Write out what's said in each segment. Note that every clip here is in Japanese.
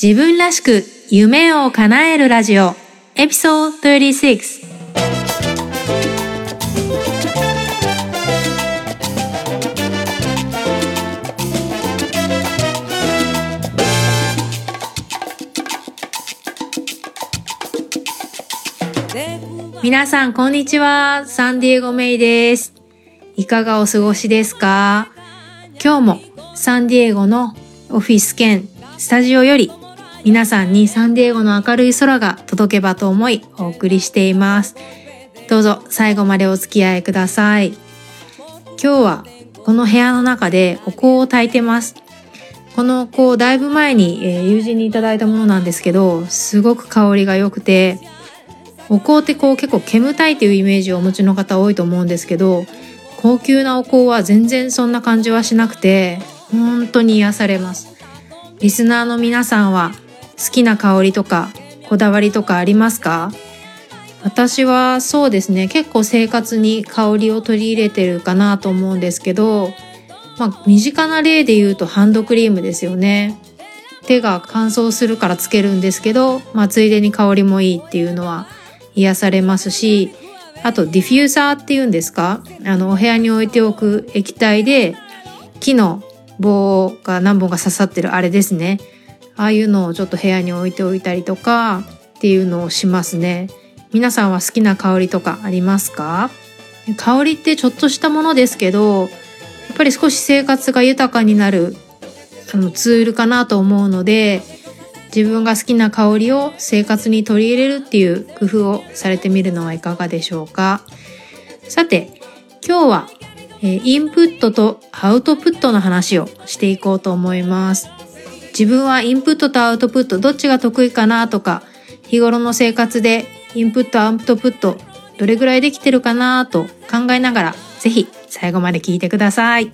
自分らしく夢を叶えるラジオ。エピソード36皆さんこんにちは。サンディエゴメイです。いかがお過ごしですか？今日もサンディエゴのオフィス兼スタジオより皆さんにサンディエゴの明るい空が届けばと思いお送りしています。どうぞ最後までお付き合いください。今日はこの部屋の中でお香を焚いてます。この香だいぶ前に、え友人にいただいたものなんですけど、すごく香りが良くて、お香ってこう結構煙たいっていうイメージをお持ちの方多いと思うんですけど、高級なお香は全然そんな感じはしなくて、本当に癒されます。リスナーの皆さんは好きな香りとかこだわりとかありますか？私はそうですね。結構生活に香りを取り入れてるかなと思うんですけど、まあ、身近な例で言うとハンドクリームですよね。手が乾燥するからつけるんですけど、まあ、ついでに香りもいいっていうのは癒されますしあとディフューザーっていうんですか？あのお部屋に置いておく液体で木の棒が何本か刺さってるあれですね。ああいうのをちょっと部屋に置いておいたりとかっていうのをしますね。皆さんは好きな香りとかありますか？香りってちょっとしたものですけどやっぱり少し生活が豊かになるあのツールかなと思うので自分が好きな香りを生活に取り入れるっていう工夫をされてみるのはいかがでしょうか？さて今日はえインプットとアウトプットの話をしていこうと思います。自分はインプットとアウトプットどっちが得意かなとか、日頃の生活でインプットアウトプットどれぐらいできてるかなと考えながら、ぜひ最後まで聞いてください。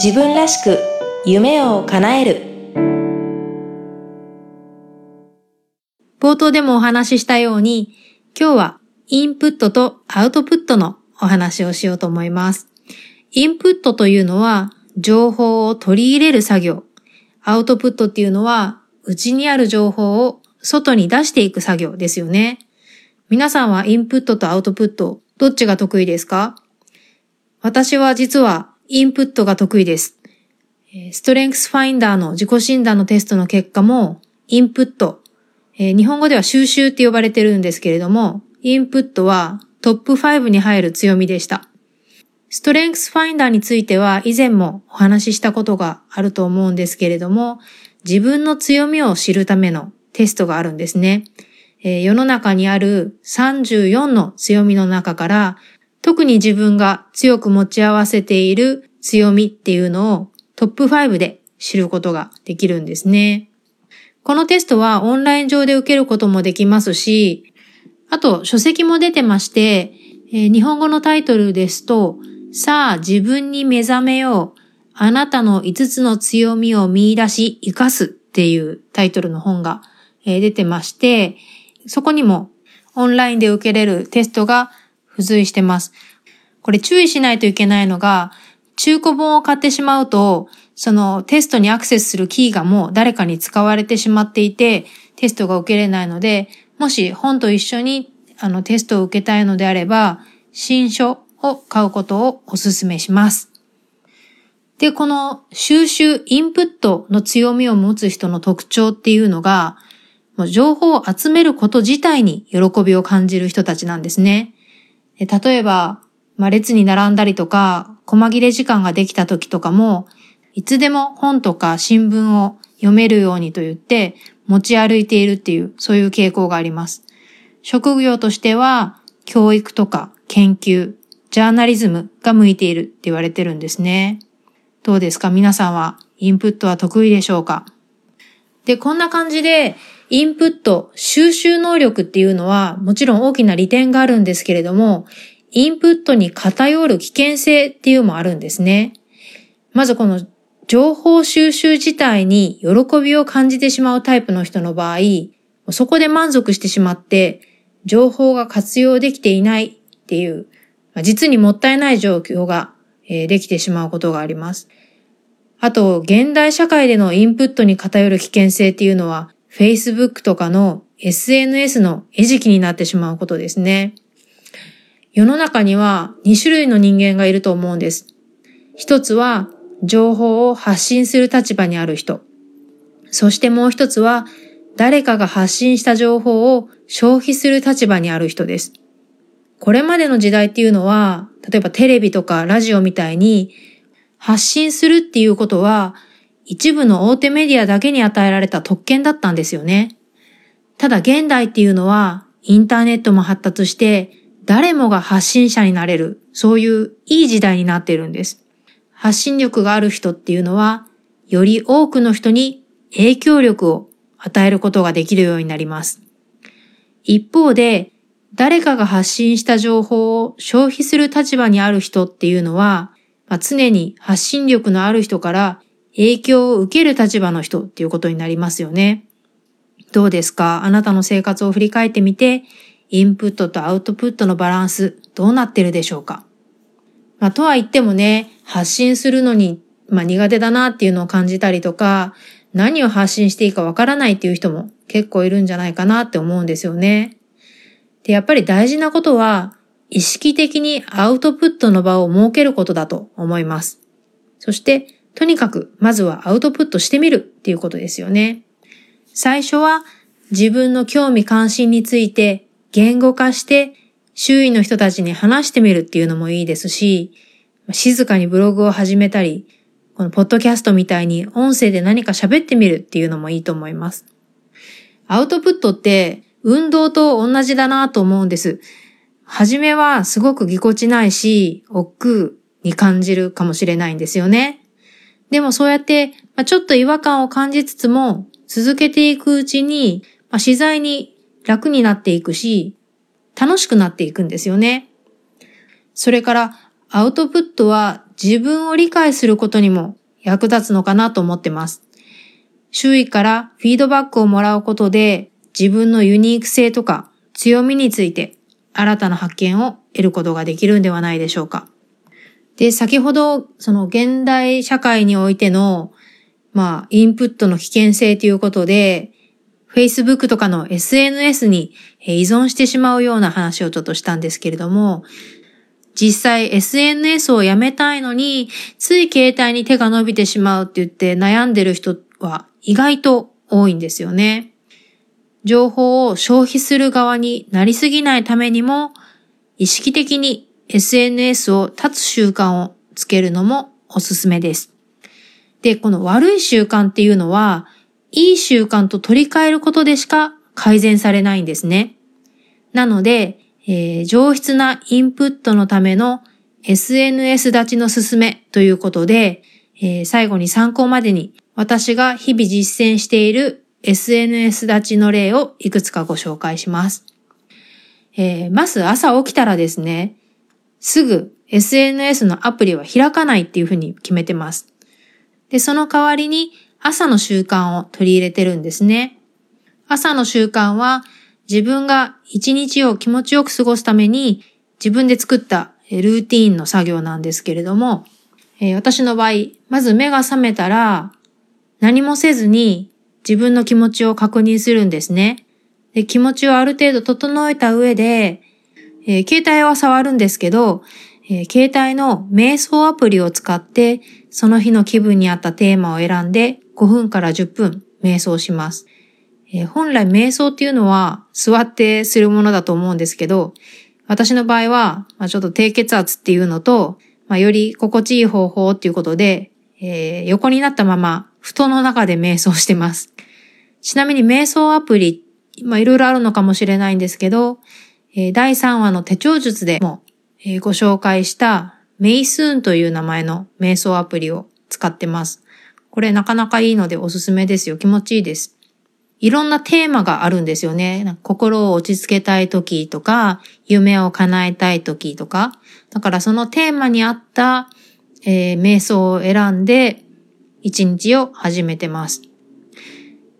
自分らしく夢を叶える冒頭でもお話ししたように、今日はインプットとアウトプットのお話をしようと思います。インプットというのは情報を取り入れる作業。アウトプットっていうのは内にある情報を外に出していく作業ですよね。皆さんはインプットとアウトプット、どっちが得意ですか？私は実はインプットが得意です。ストレングスファインダーの自己診断のテストの結果も、インプット、日本語では収集って呼ばれてるんですけれども、インプットはトップ5に入る強みでした。ストレングスファインダーについては以前もお話ししたことがあると思うんですけれども、自分の強みを知るためのテストがあるんですね。えー、世の中にある34の強みの中から、特に自分が強く持ち合わせている強みっていうのをトップ5で知ることができるんですね。このテストはオンライン上で受けることもできますし、あと書籍も出てまして、えー、日本語のタイトルですと、さあ自分に目覚めよう。あなたの5つの強みを見出し生かすっていうタイトルの本が、えー、出てまして、そこにもオンラインで受けれるテストが付随してます。これ注意しないといけないのが、中古本を買ってしまうと、そのテストにアクセスするキーがもう誰かに使われてしまっていて、テストが受けれないので、もし本と一緒にあのテストを受けたいのであれば、新書を買うことをお勧めします。で、この収集、インプットの強みを持つ人の特徴っていうのが、もう情報を集めること自体に喜びを感じる人たちなんですね。例えば、まあ、列に並んだりとか、細切れ時間ができた時とかも、いつでも本とか新聞を読めるようにと言って持ち歩いているっていう、そういう傾向があります。職業としては、教育とか研究、ジャーナリズムが向いているって言われてるんですね。どうですか？皆さんはインプットは得意でしょうか？で、こんな感じで、インプット、収集能力っていうのは、もちろん大きな利点があるんですけれども、インプットに偏る危険性っていうのもあるんですね。まずこの情報収集自体に喜びを感じてしまうタイプの人の場合、そこで満足してしまって、情報が活用できていないっていう、実にもったいない状況が、できてしまうことがあります。あと、現代社会でのインプットに偏る危険性っていうのは、Facebook とかの SNS の餌食になってしまうことですね。世の中には2種類の人間がいると思うんです。一つは情報を発信する立場にある人。そしてもう一つは誰かが発信した情報を消費する立場にある人です。これまでの時代っていうのは、例えばテレビとかラジオみたいに発信するっていうことは一部の大手メディアだけに与えられた特権だったんですよね。ただ現代っていうのはインターネットも発達して誰もが発信者になれる、そういういい時代になっているんです。発信力がある人っていうのは、より多くの人に影響力を与えることができるようになります。一方で、誰かが発信した情報を消費する立場にある人っていうのは、まあ、常に発信力のある人から影響を受ける立場の人っていうことになりますよね。どうですか？あなたの生活を振り返ってみて、インプットとアウトプットのバランス、どうなってるでしょうか？まあ、とは言ってもね、発信するのに、まあ、苦手だなっていうのを感じたりとか、何を発信していいかわからないっていう人も結構いるんじゃないかなって思うんですよね。で、やっぱり大事なことは、意識的にアウトプットの場を設けることだと思います。そして、とにかく、まずはアウトプットしてみるっていうことですよね。最初は、自分の興味関心について言語化して周囲の人たちに話してみるっていうのもいいですし、静かにブログを始めたり、このポッドキャストみたいに音声で何か喋ってみるっていうのもいいと思います。アウトプットって運動と同じだなと思うんです。はじめはすごくぎこちないし、億劫に感じるかもしれないんですよね。でもそうやって、ちょっと違和感を感じつつも、続けていくうちに、ま自在に楽になっていくし、楽しくなっていくんですよね。それからアウトプットは自分を理解することにも役立つのかなと思ってます。周囲からフィードバックをもらうことで自分のユニーク性とか強みについて新たな発見を得ることができるんではないでしょうか。で、先ほどその現代社会においてのまあ、インプットの危険性ということで、Facebook とかの SNS に依存してしまうような話をちょっとしたんですけれども、実際 SNS をやめたいのに、つい携帯に手が伸びてしまうって言って悩んでる人は意外と多いんですよね。情報を消費する側になりすぎないためにも、意識的に SNS を立つ習慣をつけるのもおすすめです。で、この悪い習慣っていうのは、いい習慣と取り替えることでしか改善されないんですね。なので、えー、上質なインプットのための SNS 立ちの勧めということで、えー、最後に参考までに私が日々実践している SNS 立ちの例をいくつかご紹介します。えー、まず朝起きたらですね、すぐ SNS のアプリは開かないっていうふうに決めてます。で、その代わりに朝の習慣を取り入れてるんですね。朝の習慣は自分が一日を気持ちよく過ごすために自分で作ったルーティーンの作業なんですけれども、えー、私の場合、まず目が覚めたら何もせずに自分の気持ちを確認するんですね。で気持ちをある程度整えた上で、えー、携帯は触るんですけど、えー、携帯の瞑想アプリを使ってその日の気分に合ったテーマを選んで5分から10分瞑想します。えー、本来瞑想っていうのは座ってするものだと思うんですけど、私の場合は、まあ、ちょっと低血圧っていうのと、まあ、より心地いい方法っていうことで、えー、横になったまま布団の中で瞑想してます。ちなみに瞑想アプリ、まあ、いろいろあるのかもしれないんですけど、えー、第3話の手帳術でも、えー、ご紹介したメイスーンという名前の瞑想アプリを使ってます。これなかなかいいのでおすすめですよ。気持ちいいです。いろんなテーマがあるんですよね。心を落ち着けたい時とか、夢を叶えたい時とか。だからそのテーマに合った、えー、瞑想を選んで、一日を始めてます。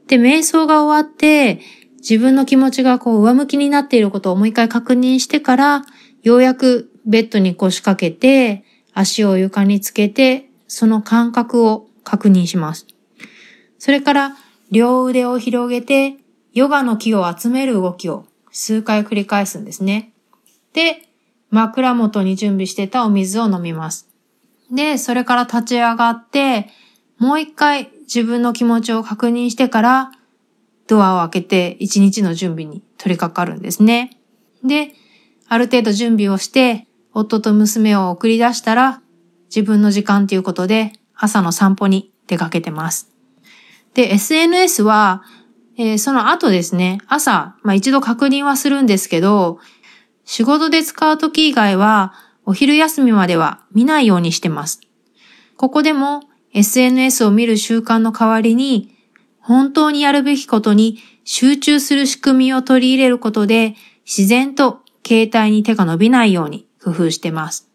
で、瞑想が終わって、自分の気持ちがこう上向きになっていることをもう一回確認してから、ようやくベッドに腰掛けて、足を床につけて、その感覚を確認します。それから両腕を広げて、ヨガの木を集める動きを数回繰り返すんですね。で、枕元に準備してたお水を飲みます。で、それから立ち上がって、もう一回自分の気持ちを確認してから、ドアを開けて一日の準備に取り掛かるんですね。で、ある程度準備をして、夫と娘を送り出したら、自分の時間ということで朝の散歩に出かけてます。で、SNS は、えー、その後ですね、朝、まあ一度確認はするんですけど、仕事で使う時以外は、お昼休みまでは見ないようにしてます。ここでも SNS を見る習慣の代わりに、本当にやるべきことに集中する仕組みを取り入れることで、自然と携帯に手が伸びないように工夫してます。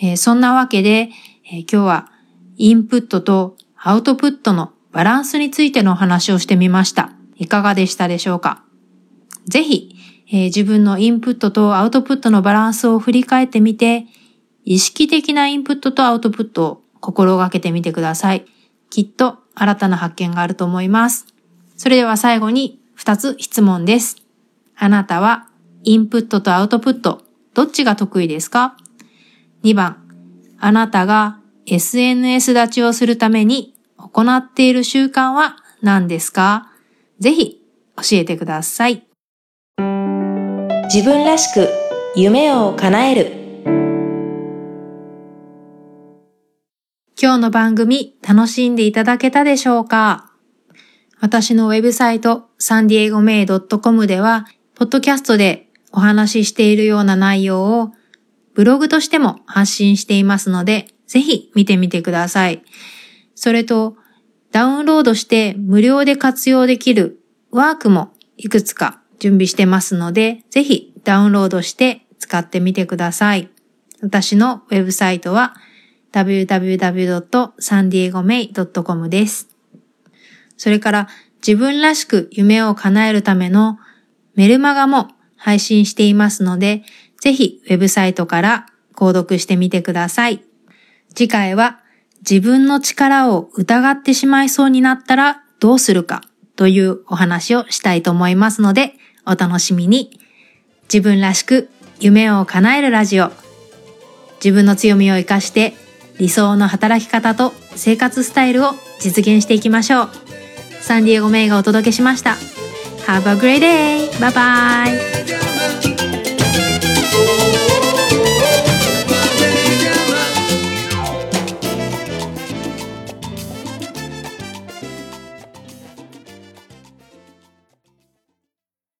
えー、そんなわけで、えー、今日はインプットとアウトプットのバランスについてのお話をしてみました。いかがでしたでしょうか？ぜひ、えー、自分のインプットとアウトプットのバランスを振り返ってみて、意識的なインプットとアウトプットを心がけてみてください。きっと新たな発見があると思います。それでは最後に2つ質問です。あなたはインプットとアウトプット、どっちが得意ですか ?2 番、あなたが SNS 立ちをするために行っている習慣は何ですか？ぜひ教えてください。自分らしく夢を叶える今日の番組楽しんでいただけたでしょうか？私のウェブサイトサンディエゴメイドットコムでは、ポッドキャストでお話ししているような内容をブログとしても発信していますので、ぜひ見てみてください。それと、ダウンロードして無料で活用できるワークもいくつか準備してますので、ぜひダウンロードして使ってみてください。私のウェブサイトは www.sandiegomei.com です。それから自分らしく夢を叶えるためのメルマガも配信していますので、ぜひウェブサイトから購読してみてください。次回は自分の力を疑ってしまいそうになったらどうするかというお話をしたいと思いますので、お楽しみに。自分らしく夢を叶えるラジオ。自分の強みを活かして理想の働き方と生活スタイルを実現していきましょう。サンディエゴメイがお届けしました。Have a great day! Bye bye!